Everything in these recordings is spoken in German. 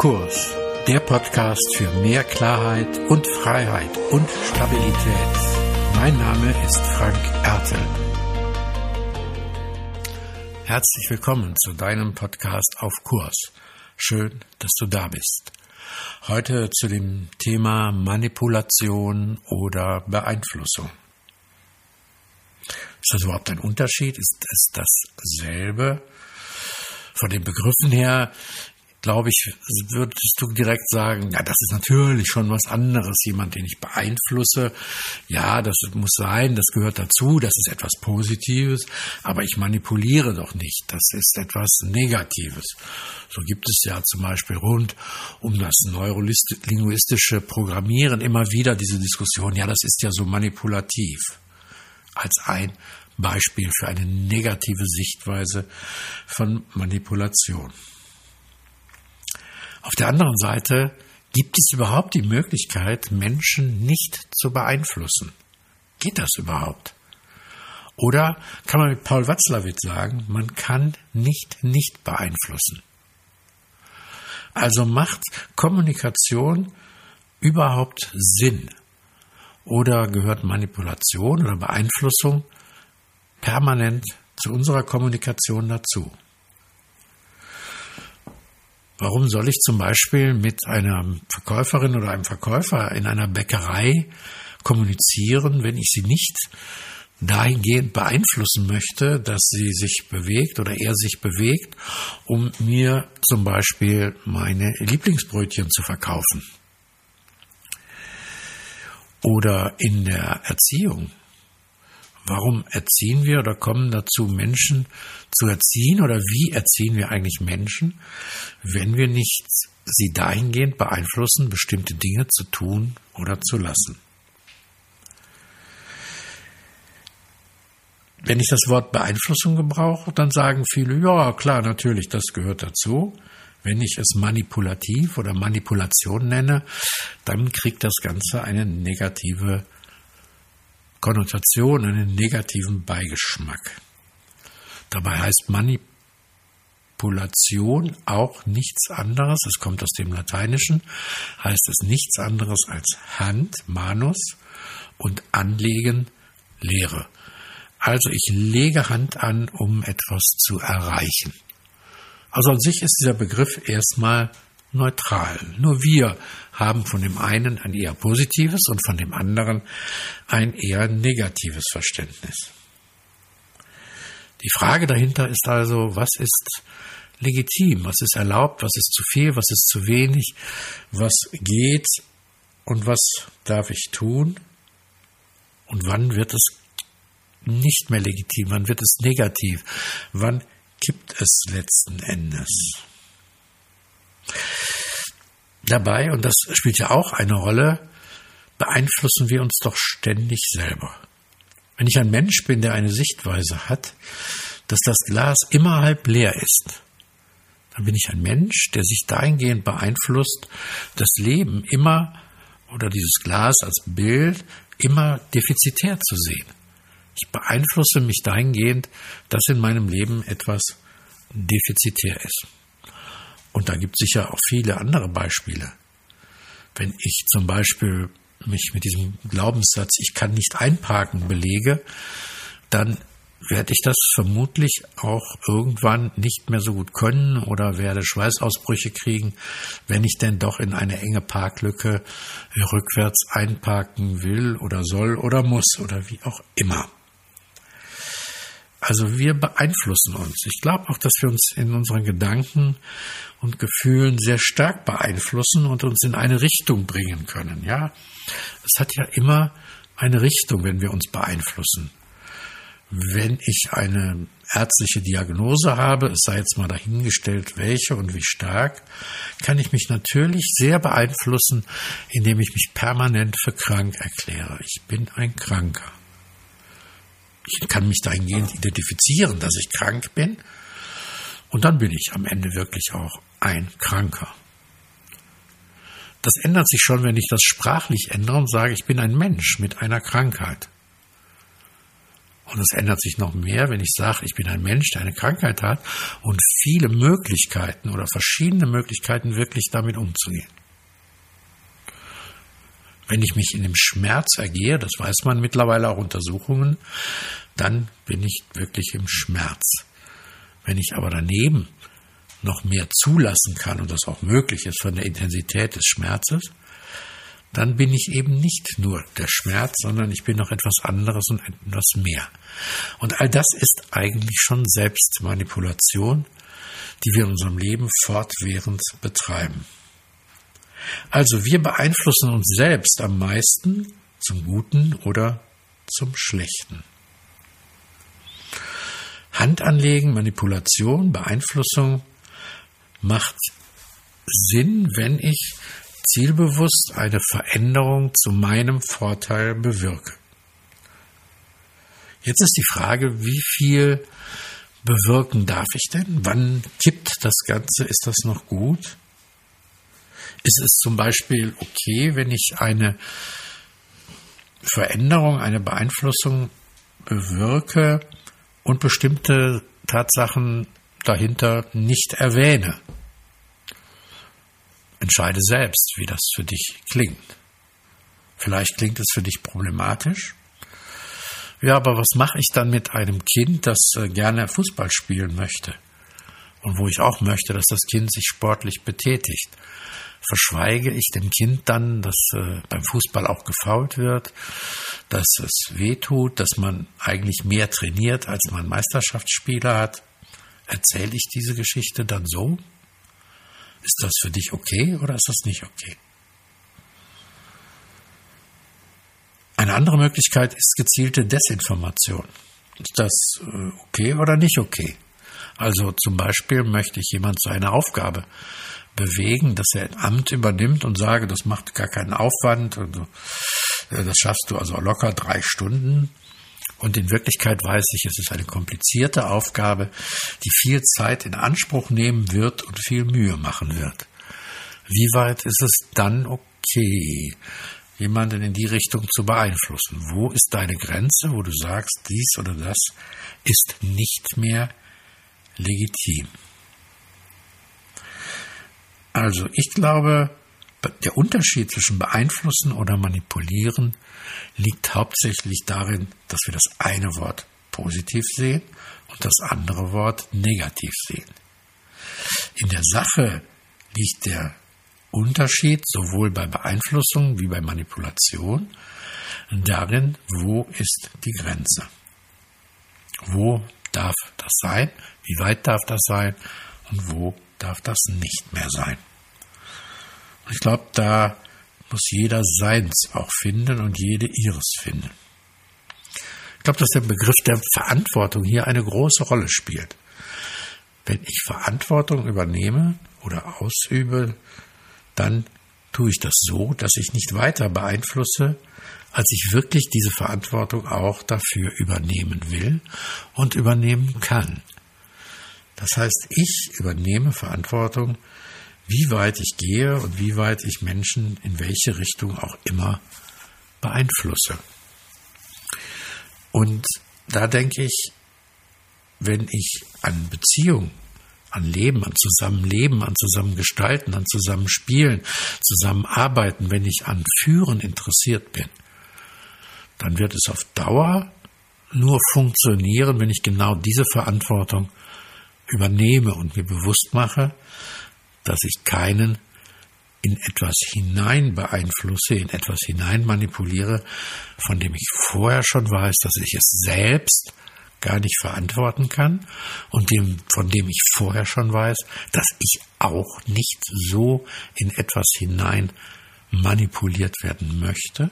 Kurs, der Podcast für mehr Klarheit und Freiheit und Stabilität. Mein Name ist Frank Ertel. Herzlich willkommen zu deinem Podcast auf Kurs. Schön, dass du da bist. Heute zu dem Thema Manipulation oder Beeinflussung. Ist das überhaupt ein Unterschied? Ist es dasselbe? Von den Begriffen her glaube ich, würdest du direkt sagen, ja, das ist natürlich schon was anderes, jemand, den ich beeinflusse. Ja, das muss sein, das gehört dazu, das ist etwas Positives, aber ich manipuliere doch nicht, das ist etwas Negatives. So gibt es ja zum Beispiel rund um das neurolinguistische Programmieren immer wieder diese Diskussion, ja, das ist ja so manipulativ als ein Beispiel für eine negative Sichtweise von Manipulation. Auf der anderen Seite gibt es überhaupt die Möglichkeit, Menschen nicht zu beeinflussen. Geht das überhaupt? Oder kann man mit Paul Watzlawick sagen, man kann nicht nicht beeinflussen. Also macht Kommunikation überhaupt Sinn? Oder gehört Manipulation oder Beeinflussung permanent zu unserer Kommunikation dazu? Warum soll ich zum Beispiel mit einer Verkäuferin oder einem Verkäufer in einer Bäckerei kommunizieren, wenn ich sie nicht dahingehend beeinflussen möchte, dass sie sich bewegt oder er sich bewegt, um mir zum Beispiel meine Lieblingsbrötchen zu verkaufen? Oder in der Erziehung. Warum erziehen wir oder kommen dazu, Menschen zu erziehen oder wie erziehen wir eigentlich Menschen, wenn wir nicht sie dahingehend beeinflussen, bestimmte Dinge zu tun oder zu lassen? Wenn ich das Wort Beeinflussung gebrauche, dann sagen viele, ja klar, natürlich, das gehört dazu. Wenn ich es manipulativ oder Manipulation nenne, dann kriegt das Ganze eine negative Konnotation, einen negativen Beigeschmack. Dabei heißt Manipulation auch nichts anderes, es kommt aus dem Lateinischen, heißt es nichts anderes als Hand, Manus und Anlegen, Lehre. Also ich lege Hand an, um etwas zu erreichen. Also an sich ist dieser Begriff erstmal neutral. Nur wir haben von dem einen ein eher positives und von dem anderen ein eher negatives Verständnis. Die Frage dahinter ist also, was ist legitim, was ist erlaubt, was ist zu viel, was ist zu wenig, was geht und was darf ich tun? Und wann wird es nicht mehr legitim, wann wird es negativ, wann gibt es letzten Endes. Dabei, und das spielt ja auch eine Rolle, beeinflussen wir uns doch ständig selber. Wenn ich ein Mensch bin, der eine Sichtweise hat, dass das Glas immer halb leer ist, dann bin ich ein Mensch, der sich dahingehend beeinflusst, das Leben immer oder dieses Glas als Bild immer defizitär zu sehen. Ich beeinflusse mich dahingehend, dass in meinem Leben etwas defizitär ist. Und da gibt es sicher auch viele andere Beispiele. Wenn ich zum Beispiel mich mit diesem Glaubenssatz, ich kann nicht einparken, belege, dann werde ich das vermutlich auch irgendwann nicht mehr so gut können oder werde Schweißausbrüche kriegen, wenn ich denn doch in eine enge Parklücke rückwärts einparken will oder soll oder muss oder wie auch immer. Also wir beeinflussen uns. Ich glaube auch, dass wir uns in unseren Gedanken und Gefühlen sehr stark beeinflussen und uns in eine Richtung bringen können. Ja, es hat ja immer eine Richtung, wenn wir uns beeinflussen. Wenn ich eine ärztliche Diagnose habe, es sei jetzt mal dahingestellt, welche und wie stark, kann ich mich natürlich sehr beeinflussen, indem ich mich permanent für krank erkläre. Ich bin ein Kranker. Ich kann mich dahingehend identifizieren, dass ich krank bin. Und dann bin ich am Ende wirklich auch ein Kranker. Das ändert sich schon, wenn ich das sprachlich ändere und sage, ich bin ein Mensch mit einer Krankheit. Und es ändert sich noch mehr, wenn ich sage, ich bin ein Mensch, der eine Krankheit hat und viele Möglichkeiten oder verschiedene Möglichkeiten wirklich damit umzugehen. Wenn ich mich in dem Schmerz ergehe, das weiß man mittlerweile auch Untersuchungen, dann bin ich wirklich im Schmerz. Wenn ich aber daneben noch mehr zulassen kann und das auch möglich ist von der Intensität des Schmerzes, dann bin ich eben nicht nur der Schmerz, sondern ich bin noch etwas anderes und etwas mehr. Und all das ist eigentlich schon Selbstmanipulation, die wir in unserem Leben fortwährend betreiben. Also wir beeinflussen uns selbst am meisten zum Guten oder zum Schlechten. Handanlegen, Manipulation, Beeinflussung macht Sinn, wenn ich zielbewusst eine Veränderung zu meinem Vorteil bewirke. Jetzt ist die Frage, wie viel bewirken darf ich denn? Wann kippt das Ganze? Ist das noch gut? Ist es zum Beispiel okay, wenn ich eine Veränderung, eine Beeinflussung bewirke und bestimmte Tatsachen dahinter nicht erwähne? Entscheide selbst, wie das für dich klingt. Vielleicht klingt es für dich problematisch. Ja, aber was mache ich dann mit einem Kind, das äh, gerne Fußball spielen möchte? Und wo ich auch möchte, dass das Kind sich sportlich betätigt verschweige ich dem Kind dann, dass äh, beim Fußball auch gefault wird, dass es weh tut, dass man eigentlich mehr trainiert, als man Meisterschaftsspiele hat. Erzähle ich diese Geschichte dann so? Ist das für dich okay oder ist das nicht okay? Eine andere Möglichkeit ist gezielte Desinformation. Ist das äh, okay oder nicht okay? Also zum Beispiel möchte ich jemand zu einer Aufgabe bewegen, dass er ein Amt übernimmt und sage, das macht gar keinen Aufwand. Äh, das schaffst du also locker drei Stunden. Und in Wirklichkeit weiß ich, es ist eine komplizierte Aufgabe, die viel Zeit in Anspruch nehmen wird und viel Mühe machen wird. Wie weit ist es dann okay, jemanden in die Richtung zu beeinflussen? Wo ist deine Grenze, wo du sagst, dies oder das ist nicht mehr legitim? Also ich glaube, der Unterschied zwischen beeinflussen oder manipulieren liegt hauptsächlich darin, dass wir das eine Wort positiv sehen und das andere Wort negativ sehen. In der Sache liegt der Unterschied sowohl bei Beeinflussung wie bei Manipulation darin, wo ist die Grenze. Wo das sein? Wie weit darf das sein? Und wo darf das nicht mehr sein? Ich glaube, da muss jeder seins auch finden und jede ihres finden. Ich glaube, dass der Begriff der Verantwortung hier eine große Rolle spielt. Wenn ich Verantwortung übernehme oder ausübe, dann tue ich das so, dass ich nicht weiter beeinflusse, als ich wirklich diese Verantwortung auch dafür übernehmen will und übernehmen kann. Das heißt, ich übernehme Verantwortung wie weit ich gehe und wie weit ich Menschen in welche Richtung auch immer beeinflusse. Und da denke ich, wenn ich an Beziehung, an Leben, an Zusammenleben, an Zusammengestalten, an Zusammenspielen, Zusammenarbeiten, wenn ich an Führen interessiert bin, dann wird es auf Dauer nur funktionieren, wenn ich genau diese Verantwortung übernehme und mir bewusst mache, dass ich keinen in etwas hinein beeinflusse, in etwas hinein manipuliere, von dem ich vorher schon weiß, dass ich es selbst gar nicht verantworten kann und dem, von dem ich vorher schon weiß, dass ich auch nicht so in etwas hinein manipuliert werden möchte.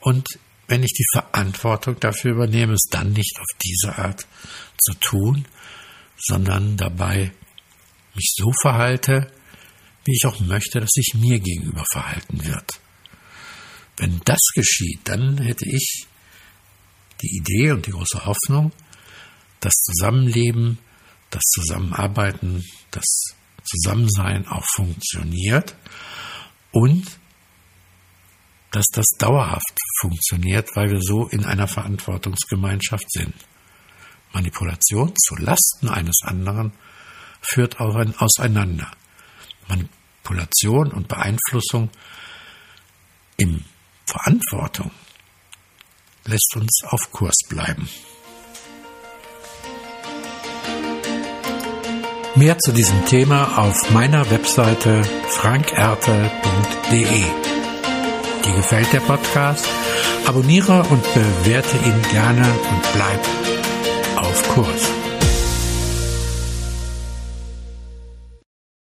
Und wenn ich die Verantwortung dafür übernehme, es dann nicht auf diese Art zu tun, sondern dabei mich so verhalte, wie ich auch möchte, dass sich mir gegenüber verhalten wird. Wenn das geschieht, dann hätte ich die Idee und die große Hoffnung, das Zusammenleben, das Zusammenarbeiten, das Zusammensein auch funktioniert und dass das dauerhaft funktioniert, weil wir so in einer Verantwortungsgemeinschaft sind. Manipulation zu Lasten eines anderen führt auch ein Auseinander. Manipulation und Beeinflussung in Verantwortung lässt uns auf Kurs bleiben. Mehr zu diesem Thema auf meiner Webseite frankerte.de. Dir gefällt der Podcast? Abonniere und bewerte ihn gerne und bleib auf Kurs.